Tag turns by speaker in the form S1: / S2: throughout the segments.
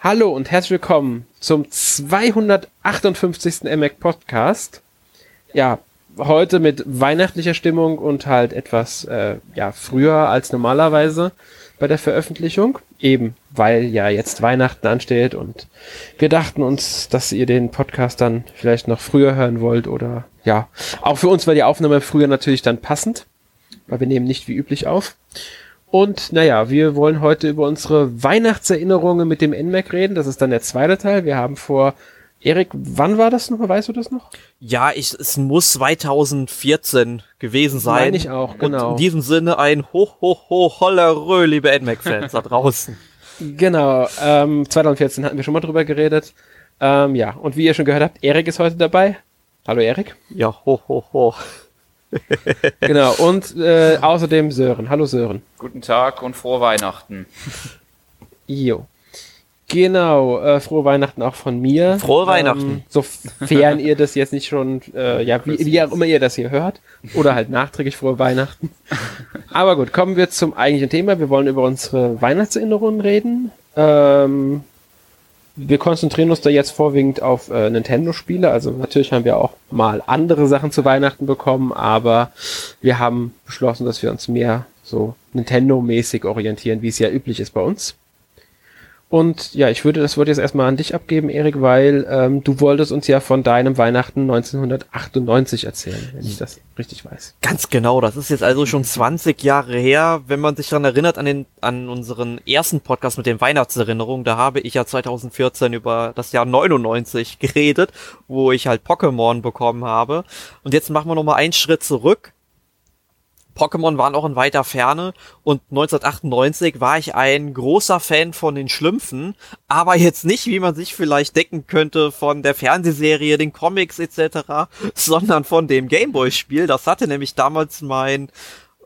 S1: Hallo und herzlich willkommen zum 258. MAC Podcast. Ja, heute mit weihnachtlicher Stimmung und halt etwas äh, ja, früher als normalerweise bei der Veröffentlichung. Eben, weil ja jetzt Weihnachten ansteht und wir dachten uns, dass ihr den Podcast dann vielleicht noch früher hören wollt oder ja, auch für uns war die Aufnahme früher natürlich dann passend, weil wir nehmen nicht wie üblich auf. Und naja, wir wollen heute über unsere Weihnachtserinnerungen mit dem NMAC reden. Das ist dann der zweite Teil. Wir haben vor, Erik, wann war das noch? Weißt du das noch?
S2: Ja, ich, es muss 2014 gewesen sein.
S1: Meine ich auch, genau.
S2: Und in diesem Sinne ein Ho, Ho, Ho, Hollerö, liebe NMAC-Fans da draußen.
S1: Genau, ähm, 2014 hatten wir schon mal drüber geredet. Ähm, ja, und wie ihr schon gehört habt, Erik ist heute dabei. Hallo Erik.
S2: Ja, ho, ho, ho.
S1: genau, und äh, außerdem Sören. Hallo Sören.
S3: Guten Tag und frohe Weihnachten.
S1: Jo. Genau, äh, frohe Weihnachten auch von mir.
S2: Frohe Weihnachten. Ähm,
S1: sofern ihr das jetzt nicht schon, äh, ja, wie, wie auch immer ihr das hier hört. Oder halt nachträglich frohe Weihnachten. Aber gut, kommen wir zum eigentlichen Thema. Wir wollen über unsere Weihnachtserinnerungen reden. Ähm, wir konzentrieren uns da jetzt vorwiegend auf äh, Nintendo-Spiele. Also natürlich haben wir auch mal andere Sachen zu Weihnachten bekommen, aber wir haben beschlossen, dass wir uns mehr so Nintendo-mäßig orientieren, wie es ja üblich ist bei uns. Und ja, ich würde das Wort jetzt erstmal an dich abgeben, Erik, weil ähm, du wolltest uns ja von deinem Weihnachten 1998 erzählen, wenn ich das richtig weiß.
S2: Ganz genau, das ist jetzt also schon 20 Jahre her. Wenn man sich daran erinnert, an, den, an unseren ersten Podcast mit den Weihnachtserinnerungen, da habe ich ja 2014 über das Jahr 99 geredet, wo ich halt Pokémon bekommen habe. Und jetzt machen wir nochmal einen Schritt zurück Pokémon waren auch in weiter Ferne und 1998 war ich ein großer Fan von den Schlümpfen, aber jetzt nicht, wie man sich vielleicht denken könnte, von der Fernsehserie, den Comics etc., sondern von dem Gameboy-Spiel. Das hatte nämlich damals mein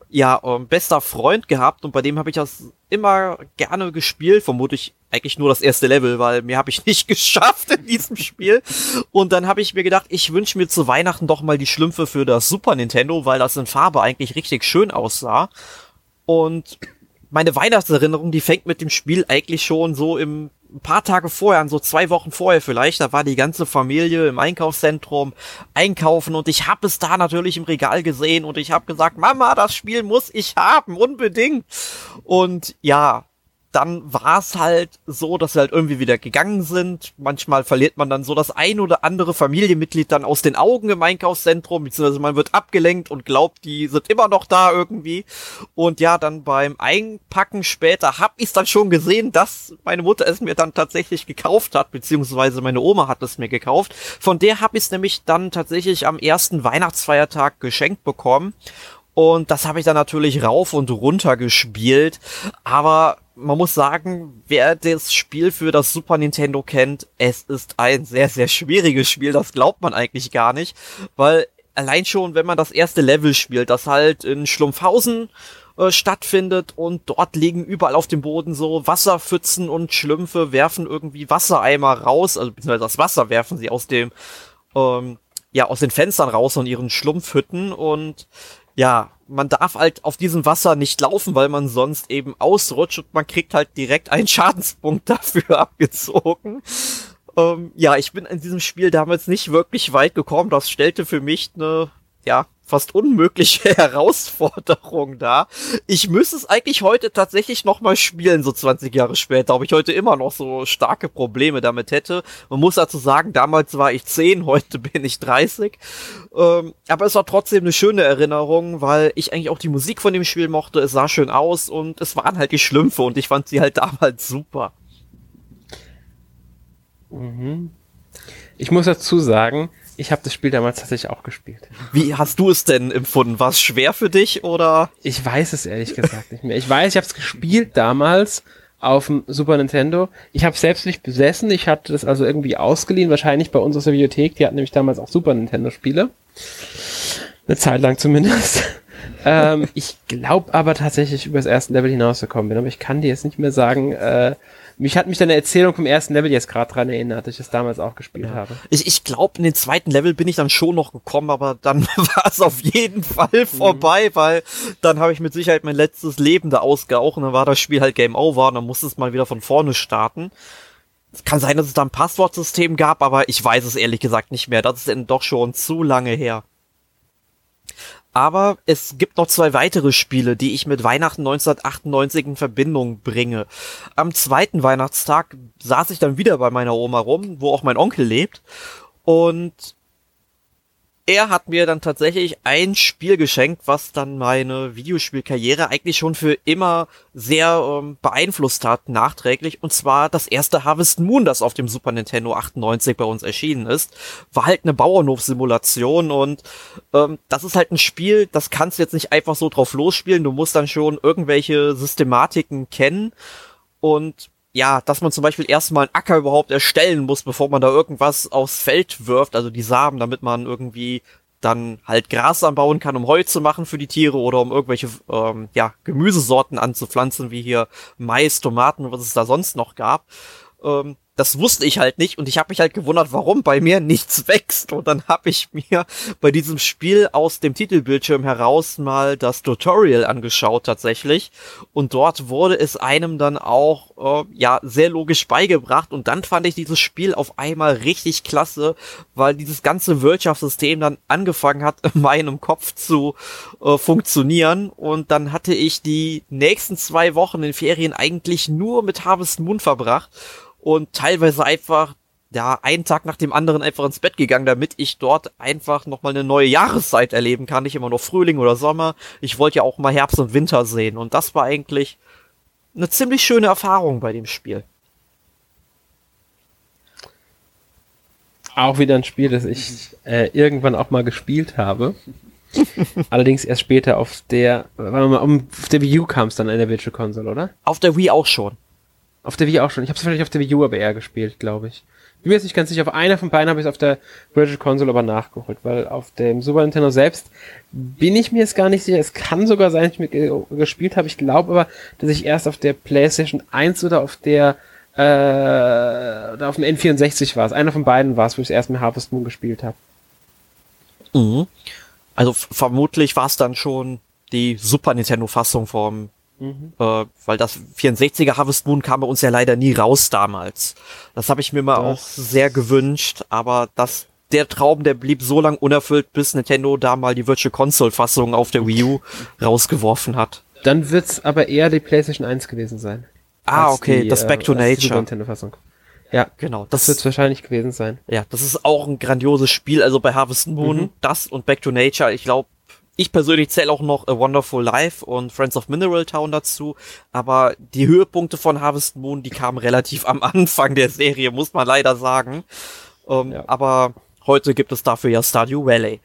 S2: ja, ähm, bester Freund gehabt und bei dem habe ich das immer gerne gespielt, vermutlich eigentlich nur das erste Level, weil mehr habe ich nicht geschafft in diesem Spiel. Und dann habe ich mir gedacht, ich wünsche mir zu Weihnachten doch mal die Schlümpfe für das Super Nintendo, weil das in Farbe eigentlich richtig schön aussah. Und meine Weihnachtserinnerung, die fängt mit dem Spiel eigentlich schon so im ein paar Tage vorher, an so zwei Wochen vorher vielleicht, da war die ganze Familie im Einkaufszentrum einkaufen und ich habe es da natürlich im Regal gesehen und ich habe gesagt, Mama, das Spiel muss ich haben, unbedingt. Und ja, dann war es halt so, dass sie halt irgendwie wieder gegangen sind. Manchmal verliert man dann so das ein oder andere Familienmitglied dann aus den Augen im Einkaufszentrum, beziehungsweise man wird abgelenkt und glaubt, die sind immer noch da irgendwie. Und ja, dann beim Einpacken später hab ich dann schon gesehen, dass meine Mutter es mir dann tatsächlich gekauft hat, beziehungsweise meine Oma hat es mir gekauft. Von der hab ich es nämlich dann tatsächlich am ersten Weihnachtsfeiertag geschenkt bekommen. Und das habe ich dann natürlich rauf und runter gespielt. Aber man muss sagen, wer das Spiel für das Super Nintendo kennt, es ist ein sehr, sehr schwieriges Spiel. Das glaubt man eigentlich gar nicht. Weil allein schon, wenn man das erste Level spielt, das halt in Schlumpfhausen äh, stattfindet und dort liegen überall auf dem Boden so Wasserpfützen und Schlümpfe werfen irgendwie Wassereimer raus, also beziehungsweise das Wasser werfen sie aus dem ähm, ja aus den Fenstern raus und ihren Schlumpfhütten und ja, man darf halt auf diesem Wasser nicht laufen, weil man sonst eben ausrutscht und man kriegt halt direkt einen Schadenspunkt dafür abgezogen. Ähm, ja, ich bin in diesem Spiel damals nicht wirklich weit gekommen. Das stellte für mich eine, ja, fast unmögliche Herausforderung da. Ich müsste es eigentlich heute tatsächlich nochmal spielen, so 20 Jahre später, ob ich heute immer noch so starke Probleme damit hätte. Man muss dazu sagen, damals war ich 10, heute bin ich 30. Ähm, aber es war trotzdem eine schöne Erinnerung, weil ich eigentlich auch die Musik von dem Spiel mochte. Es sah schön aus und es waren halt die Schlümpfe und ich fand sie halt damals super.
S1: Mhm. Ich muss dazu sagen, ich habe das Spiel damals tatsächlich auch gespielt.
S2: Wie hast du es denn empfunden? War es schwer für dich oder?
S1: Ich weiß es ehrlich gesagt nicht mehr. Ich weiß, ich habe es gespielt damals auf dem Super Nintendo. Ich habe es selbst nicht besessen. Ich hatte das also irgendwie ausgeliehen, wahrscheinlich bei uns aus der Bibliothek. Die hatten nämlich damals auch Super Nintendo Spiele. Eine Zeit lang zumindest. ähm, ich glaube aber tatsächlich über das erste Level hinausgekommen bin, aber ich kann dir jetzt nicht mehr sagen, äh, mich hat mich deine Erzählung vom ersten Level jetzt gerade dran erinnert, dass ich es damals auch gespielt ja. habe.
S2: Ich, ich glaube, in den zweiten Level bin ich dann schon noch gekommen, aber dann war es auf jeden Fall mhm. vorbei, mhm. weil dann habe ich mit Sicherheit mein letztes Leben da ausgeaucht und dann war das Spiel halt Game Over und dann musste es mal wieder von vorne starten. Es kann sein, dass es da ein Passwortsystem gab, aber ich weiß es ehrlich gesagt nicht mehr. Das ist denn doch schon zu lange her. Aber es gibt noch zwei weitere Spiele, die ich mit Weihnachten 1998 in Verbindung bringe. Am zweiten Weihnachtstag saß ich dann wieder bei meiner Oma rum, wo auch mein Onkel lebt. Und er hat mir dann tatsächlich ein Spiel geschenkt, was dann meine Videospielkarriere eigentlich schon für immer sehr ähm, beeinflusst hat, nachträglich. Und zwar das erste Harvest Moon, das auf dem Super Nintendo 98 bei uns erschienen ist. War halt eine Bauernhofsimulation und ähm, das ist halt ein Spiel, das kannst du jetzt nicht einfach so drauf losspielen. Du musst dann schon irgendwelche Systematiken kennen. Und ja, dass man zum Beispiel erstmal einen Acker überhaupt erstellen muss, bevor man da irgendwas aufs Feld wirft, also die Samen, damit man irgendwie dann halt Gras anbauen kann, um Heu zu machen für die Tiere oder um irgendwelche ähm, ja, Gemüsesorten anzupflanzen, wie hier Mais, Tomaten was es da sonst noch gab. Ähm, das wusste ich halt nicht und ich habe mich halt gewundert, warum bei mir nichts wächst. Und dann habe ich mir bei diesem Spiel aus dem Titelbildschirm heraus mal das Tutorial angeschaut tatsächlich. Und dort wurde es einem dann auch äh, ja sehr logisch beigebracht. Und dann fand ich dieses Spiel auf einmal richtig klasse, weil dieses ganze Wirtschaftssystem dann angefangen hat, in meinem Kopf zu äh, funktionieren. Und dann hatte ich die nächsten zwei Wochen in Ferien eigentlich nur mit Harvest Moon verbracht und teilweise einfach ja, einen Tag nach dem anderen einfach ins Bett gegangen, damit ich dort einfach nochmal eine neue Jahreszeit erleben kann. Nicht immer nur Frühling oder Sommer. Ich wollte ja auch mal Herbst und Winter sehen. Und das war eigentlich eine ziemlich schöne Erfahrung bei dem Spiel.
S1: Auch wieder ein Spiel, das ich äh, irgendwann auch mal gespielt habe. Allerdings erst später auf der, warte mal, auf der Wii U kam es dann in der Virtual Console, oder?
S2: Auf der Wii auch schon.
S1: Auf der Wii auch schon. Ich habe es vielleicht auf der Wii U aber eher gespielt, glaube ich. Bin mir jetzt nicht ganz sicher. Auf einer von beiden habe ich es auf der Virtual Console aber nachgeholt, weil auf dem Super Nintendo selbst bin ich mir jetzt gar nicht sicher. Es kann sogar sein, dass ich mit gespielt habe. Ich glaube aber, dass ich erst auf der PlayStation 1 oder auf der äh, oder auf dem N64 war es. Einer von beiden war es, wo ich erst mit Harvest Moon gespielt habe.
S2: Mhm. Also vermutlich war es dann schon die Super Nintendo Fassung vom Mhm. Äh, weil das 64er Harvest Moon kam bei uns ja leider nie raus damals. Das habe ich mir mal das auch sehr gewünscht, aber das der Traum, der blieb so lang unerfüllt, bis Nintendo da mal die Virtual Console Fassung auf der Wii U rausgeworfen hat.
S1: Dann wird's aber eher die PlayStation 1 gewesen sein.
S2: Ah, okay, die, das Back to äh, Nature.
S1: Nintendo Fassung. Ja, genau. Das, das wird wahrscheinlich gewesen sein.
S2: Ja, das ist auch ein grandioses Spiel. Also bei Harvest Moon, mhm. das und Back to Nature, ich glaube, ich persönlich zähle auch noch A Wonderful Life und Friends of Mineral Town dazu, aber die Höhepunkte von Harvest Moon, die kamen relativ am Anfang der Serie, muss man leider sagen. Ähm, ja. Aber heute gibt es dafür ja Stardew Valley.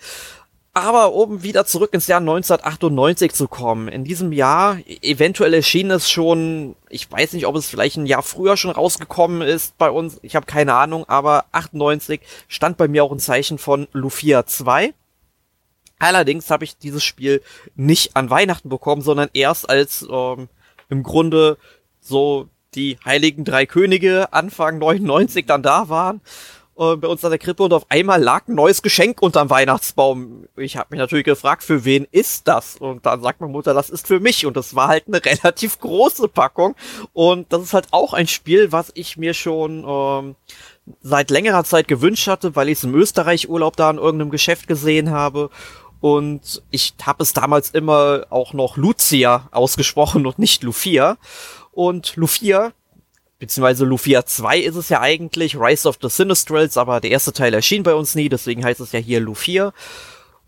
S2: Aber um wieder zurück ins Jahr 1998 zu kommen, in diesem Jahr, eventuell erschien es schon, ich weiß nicht, ob es vielleicht ein Jahr früher schon rausgekommen ist bei uns, ich habe keine Ahnung, aber 98 stand bei mir auch ein Zeichen von Lufia 2. Allerdings habe ich dieses Spiel nicht an Weihnachten bekommen, sondern erst als ähm, im Grunde so die Heiligen Drei Könige Anfang 99 dann da waren äh, bei uns an der Krippe und auf einmal lag ein neues Geschenk unterm Weihnachtsbaum. Ich habe mich natürlich gefragt, für wen ist das? Und dann sagt meine Mutter, das ist für mich. Und das war halt eine relativ große Packung. Und das ist halt auch ein Spiel, was ich mir schon ähm, seit längerer Zeit gewünscht hatte, weil ich es im Österreich Urlaub da in irgendeinem Geschäft gesehen habe und ich habe es damals immer auch noch Lucia ausgesprochen und nicht Lufia. Und Lufia, beziehungsweise Lufia 2 ist es ja eigentlich, Rise of the Sinistrals, aber der erste Teil erschien bei uns nie, deswegen heißt es ja hier Lufia.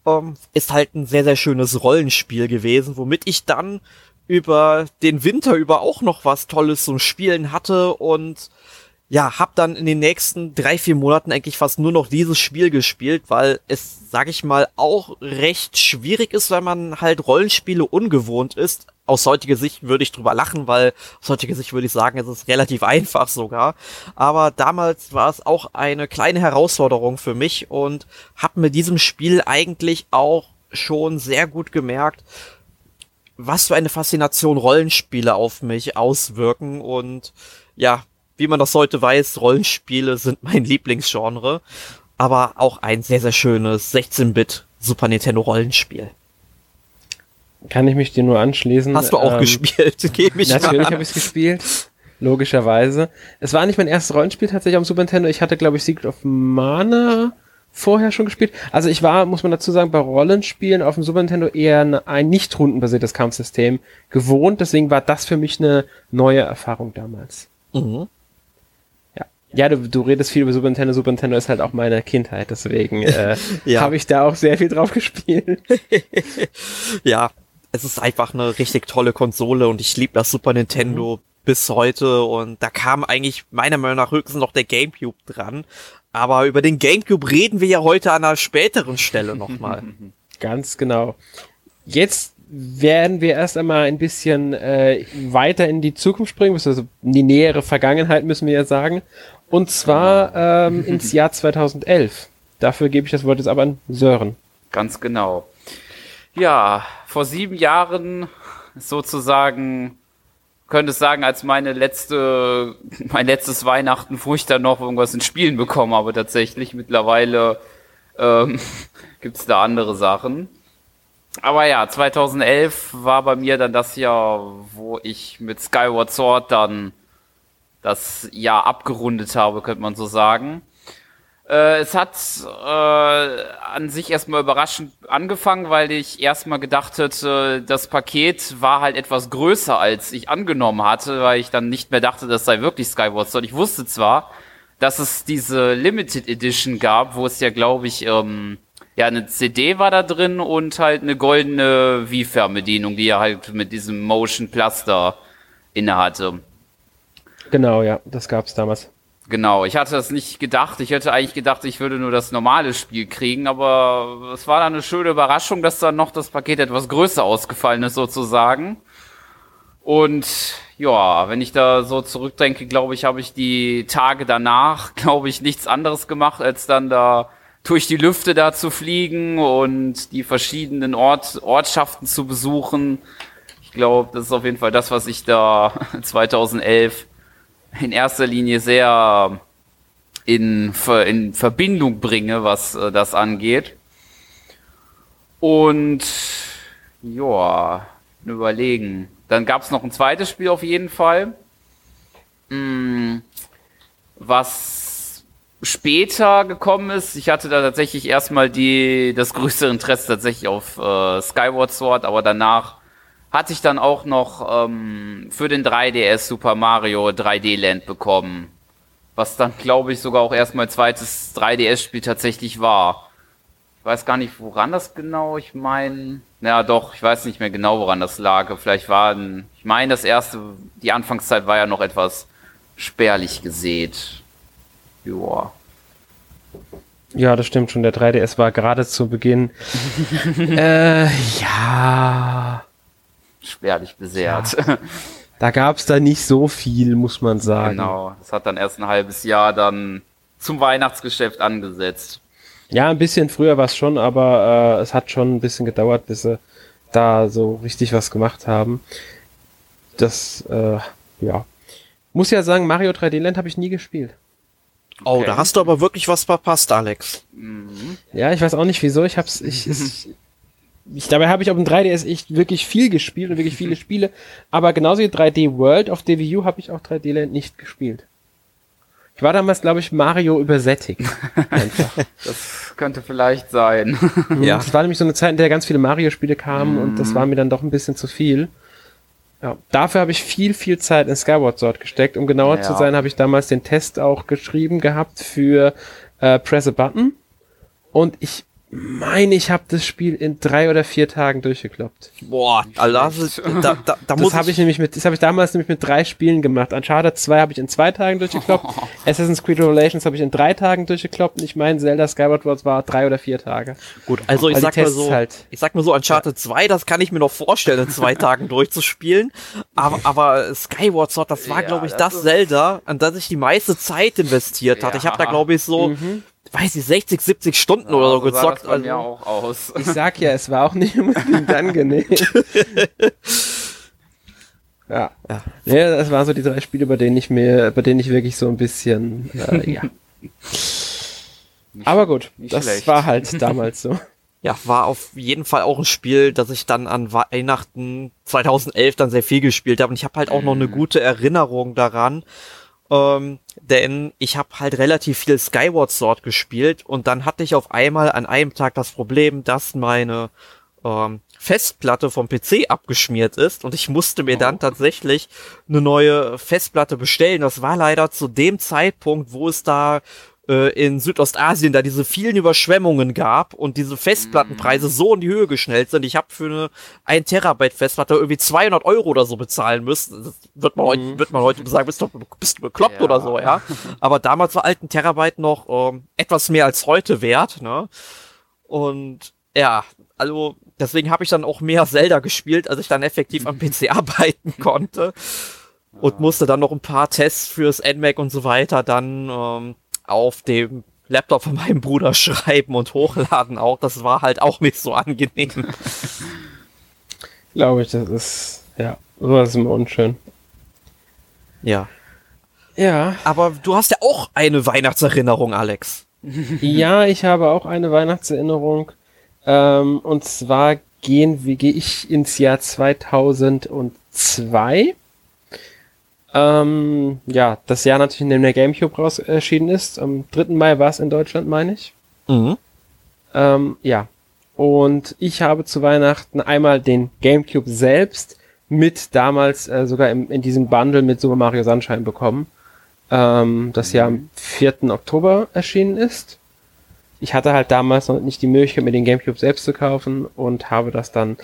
S2: Ähm, ist halt ein sehr, sehr schönes Rollenspiel gewesen, womit ich dann über den Winter über auch noch was Tolles zum Spielen hatte und ja, hab dann in den nächsten drei, vier Monaten eigentlich fast nur noch dieses Spiel gespielt, weil es, sag ich mal, auch recht schwierig ist, wenn man halt Rollenspiele ungewohnt ist. Aus heutiger Sicht würde ich drüber lachen, weil aus heutiger Sicht würde ich sagen, es ist relativ einfach sogar. Aber damals war es auch eine kleine Herausforderung für mich und hab mit diesem Spiel eigentlich auch schon sehr gut gemerkt, was für eine Faszination Rollenspiele auf mich auswirken und ja, wie man das heute weiß, Rollenspiele sind mein Lieblingsgenre, aber auch ein sehr, sehr schönes 16-Bit Super Nintendo Rollenspiel.
S1: Kann ich mich dir nur anschließen.
S2: Hast du auch ähm, gespielt?
S1: Geh mich natürlich habe ich es gespielt. Logischerweise. Es war nicht mein erstes Rollenspiel tatsächlich am Super Nintendo. Ich hatte, glaube ich, Secret of Mana vorher schon gespielt. Also ich war, muss man dazu sagen, bei Rollenspielen auf dem Super Nintendo eher ein nicht rundenbasiertes Kampfsystem gewohnt. Deswegen war das für mich eine neue Erfahrung damals. Mhm. Ja, du, du redest viel über Super Nintendo. Super Nintendo ist halt auch meine Kindheit. Deswegen äh, ja. habe ich da auch sehr viel drauf gespielt.
S2: ja, es ist einfach eine richtig tolle Konsole und ich liebe das Super Nintendo. Mhm bis heute und da kam eigentlich meiner Meinung nach höchstens noch der Gamecube dran. Aber über den Gamecube reden wir ja heute an einer späteren Stelle nochmal.
S1: Ganz genau. Jetzt werden wir erst einmal ein bisschen äh, weiter in die Zukunft springen, also in die nähere Vergangenheit müssen wir ja sagen. Und zwar ähm, ins Jahr 2011. Dafür gebe ich das Wort jetzt aber an Sören.
S3: Ganz genau. Ja, vor sieben Jahren sozusagen könnte es sagen, als meine letzte, mein letztes Weihnachten, wo ich dann noch irgendwas in Spielen bekommen habe tatsächlich. Mittlerweile ähm, gibt da andere Sachen. Aber ja, 2011 war bei mir dann das Jahr, wo ich mit Skyward Sword dann das Jahr abgerundet habe, könnte man so sagen. Äh, es hat äh, an sich erstmal überraschend angefangen, weil ich erstmal gedacht hätte, das Paket war halt etwas größer, als ich angenommen hatte, weil ich dann nicht mehr dachte, das sei wirklich Skyward Sword. Ich wusste zwar, dass es diese Limited Edition gab, wo es ja, glaube ich, ähm, ja, eine CD war da drin und halt eine goldene Wii-Fernbedienung, die er halt mit diesem Motion Plaster inne hatte.
S1: Genau, ja, das gab's damals.
S3: Genau, ich hatte das nicht gedacht. Ich hätte eigentlich gedacht, ich würde nur das normale Spiel kriegen, aber es war dann eine schöne Überraschung, dass dann noch das Paket etwas größer ausgefallen ist sozusagen. Und ja, wenn ich da so zurückdenke, glaube ich, habe ich die Tage danach, glaube ich, nichts anderes gemacht, als dann da durch die Lüfte da zu fliegen und die verschiedenen Ort, Ortschaften zu besuchen. Ich glaube, das ist auf jeden Fall das, was ich da 2011 in erster Linie sehr in, in Verbindung bringe, was äh, das angeht. Und ja, überlegen. Dann gab es noch ein zweites Spiel auf jeden Fall, hm, was später gekommen ist. Ich hatte da tatsächlich erstmal die das größere Interesse tatsächlich auf äh, Skyward Sword, aber danach hatte ich dann auch noch ähm, für den 3DS Super Mario 3D Land bekommen. Was dann, glaube ich, sogar auch erstmal zweites 3DS-Spiel tatsächlich war. Ich weiß gar nicht, woran das genau, ich meine. Naja, doch, ich weiß nicht mehr genau, woran das lag. Vielleicht war ich meine, das erste, die Anfangszeit war ja noch etwas spärlich gesät. Joa.
S1: Ja, das stimmt schon. Der 3DS war gerade zu Beginn. äh, ja
S3: spärlich besehrt. Ja.
S1: Da gab es da nicht so viel, muss man sagen.
S3: Genau, das hat dann erst ein halbes Jahr dann zum Weihnachtsgeschäft angesetzt.
S1: Ja, ein bisschen früher war es schon, aber äh, es hat schon ein bisschen gedauert, bis sie da so richtig was gemacht haben. Das, äh, ja. Muss ja sagen, Mario 3D Land habe ich nie gespielt.
S2: Oh, okay. da hast du aber wirklich was verpasst, Alex.
S1: Mhm. Ja, ich weiß auch nicht wieso. Ich hab's, ich, ich ich, dabei habe ich auf dem 3DS echt wirklich viel gespielt und wirklich viele Spiele. Aber genauso wie 3D World auf DVU habe ich auch 3D Land nicht gespielt. Ich war damals, glaube ich, Mario übersättigt.
S3: Einfach. Das könnte vielleicht sein.
S1: ja. Das war nämlich so eine Zeit, in der ganz viele Mario-Spiele kamen mm. und das war mir dann doch ein bisschen zu viel. Ja, dafür habe ich viel, viel Zeit in Skyward Sword gesteckt. Um genauer ja. zu sein, habe ich damals den Test auch geschrieben gehabt für äh, Press a Button. Und ich meine, ich habe das Spiel in drei oder vier Tagen durchgekloppt.
S2: Boah, also das, ist, da, da, da
S1: das habe ich nämlich mit, das habe ich damals nämlich mit drei Spielen gemacht. Uncharted 2 habe ich in zwei Tagen durchgekloppt. Assassin's Creed Revelations habe ich in drei Tagen durchgekloppt. Und ich meine, Zelda Skyward Wars war drei oder vier Tage.
S2: Gut, also ich sag mal so, halt, ich sag mal so, Uncharted ja. 2, das kann ich mir noch vorstellen, in zwei Tagen durchzuspielen. Aber, aber Skyward Sword, das war, ja, glaube ich, das, das Zelda, an das ich die meiste Zeit investiert hatte. Ja. Ich habe da, glaube ich, so mhm weiß ich, 60, 70 Stunden oder so
S3: so sah
S2: gezockt.
S3: das bei
S2: Also,
S3: mir auch aus.
S1: Ich sag ja, es war auch nicht unbedingt angenehm. ja.
S2: Ja.
S1: ja. Das waren so die drei Spiele, bei denen ich mir, bei denen ich wirklich so ein bisschen, äh, ja. Aber gut,
S3: nicht
S1: das
S3: schlecht.
S1: war halt damals so.
S2: ja, war auf jeden Fall auch ein Spiel, das ich dann an Weihnachten 2011 dann sehr viel gespielt habe. Und ich habe halt auch noch eine gute Erinnerung daran. Ähm, denn ich habe halt relativ viel Skyward Sword gespielt und dann hatte ich auf einmal an einem Tag das Problem, dass meine ähm, Festplatte vom PC abgeschmiert ist und ich musste mir dann tatsächlich eine neue Festplatte bestellen. Das war leider zu dem Zeitpunkt, wo es da äh, in Südostasien da diese vielen Überschwemmungen gab und diese Festplattenpreise so in die Höhe geschnellt sind. Ich habe für eine 1 Terabyte Festplatte irgendwie 200 Euro oder so bezahlen müssen. Das wird man, heute, wird man heute sagen, bist du, bist du bekloppt
S3: Ja.
S2: oder so, ja. Aber damals war ein Terabyte noch ähm, etwas mehr als heute wert, ne? Und ja, also deswegen habe ich dann auch mehr Zelda gespielt, als ich dann effektiv am PC arbeiten konnte. Und musste dann noch ein paar Tests fürs NMAC und so weiter dann ähm, auf dem Laptop von meinem Bruder schreiben und hochladen auch. Das war halt auch nicht so angenehm.
S1: Glaube ich, das ist, ja, sowas ist immer unschön.
S2: Ja.
S1: Ja.
S2: Aber du hast ja auch eine Weihnachtserinnerung, Alex.
S1: Ja, ich habe auch eine Weihnachtserinnerung. Ähm, und zwar gehen, wie gehe ich ins Jahr 2002. Ähm, ja, das Jahr natürlich, in dem der Gamecube raus erschienen ist. Am 3. Mai war es in Deutschland, meine ich.
S2: Mhm.
S1: Ähm, ja. Und ich habe zu Weihnachten einmal den Gamecube selbst mit damals äh, sogar im, in diesem Bundle mit Super Mario Sunshine bekommen, ähm, das ja am 4. Oktober erschienen ist. Ich hatte halt damals noch nicht die Möglichkeit, mir den Gamecube selbst zu kaufen und habe das dann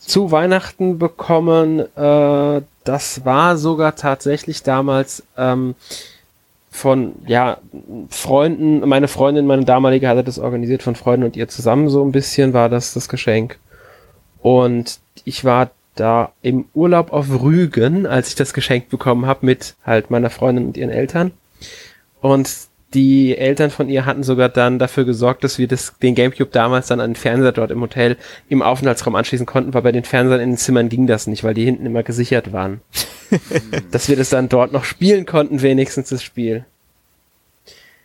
S1: zu Weihnachten bekommen. Äh, das war sogar tatsächlich damals ähm, von ja Freunden, meine Freundin, meine damalige hatte das organisiert von Freunden und ihr zusammen so ein bisschen war das das Geschenk. Und ich war da im Urlaub auf Rügen, als ich das Geschenk bekommen habe mit halt meiner Freundin und ihren Eltern. Und die Eltern von ihr hatten sogar dann dafür gesorgt, dass wir das, den Gamecube damals dann an den Fernseher dort im Hotel im Aufenthaltsraum anschließen konnten, weil bei den Fernsehern in den Zimmern ging das nicht, weil die hinten immer gesichert waren. dass wir das dann dort noch spielen konnten, wenigstens das Spiel.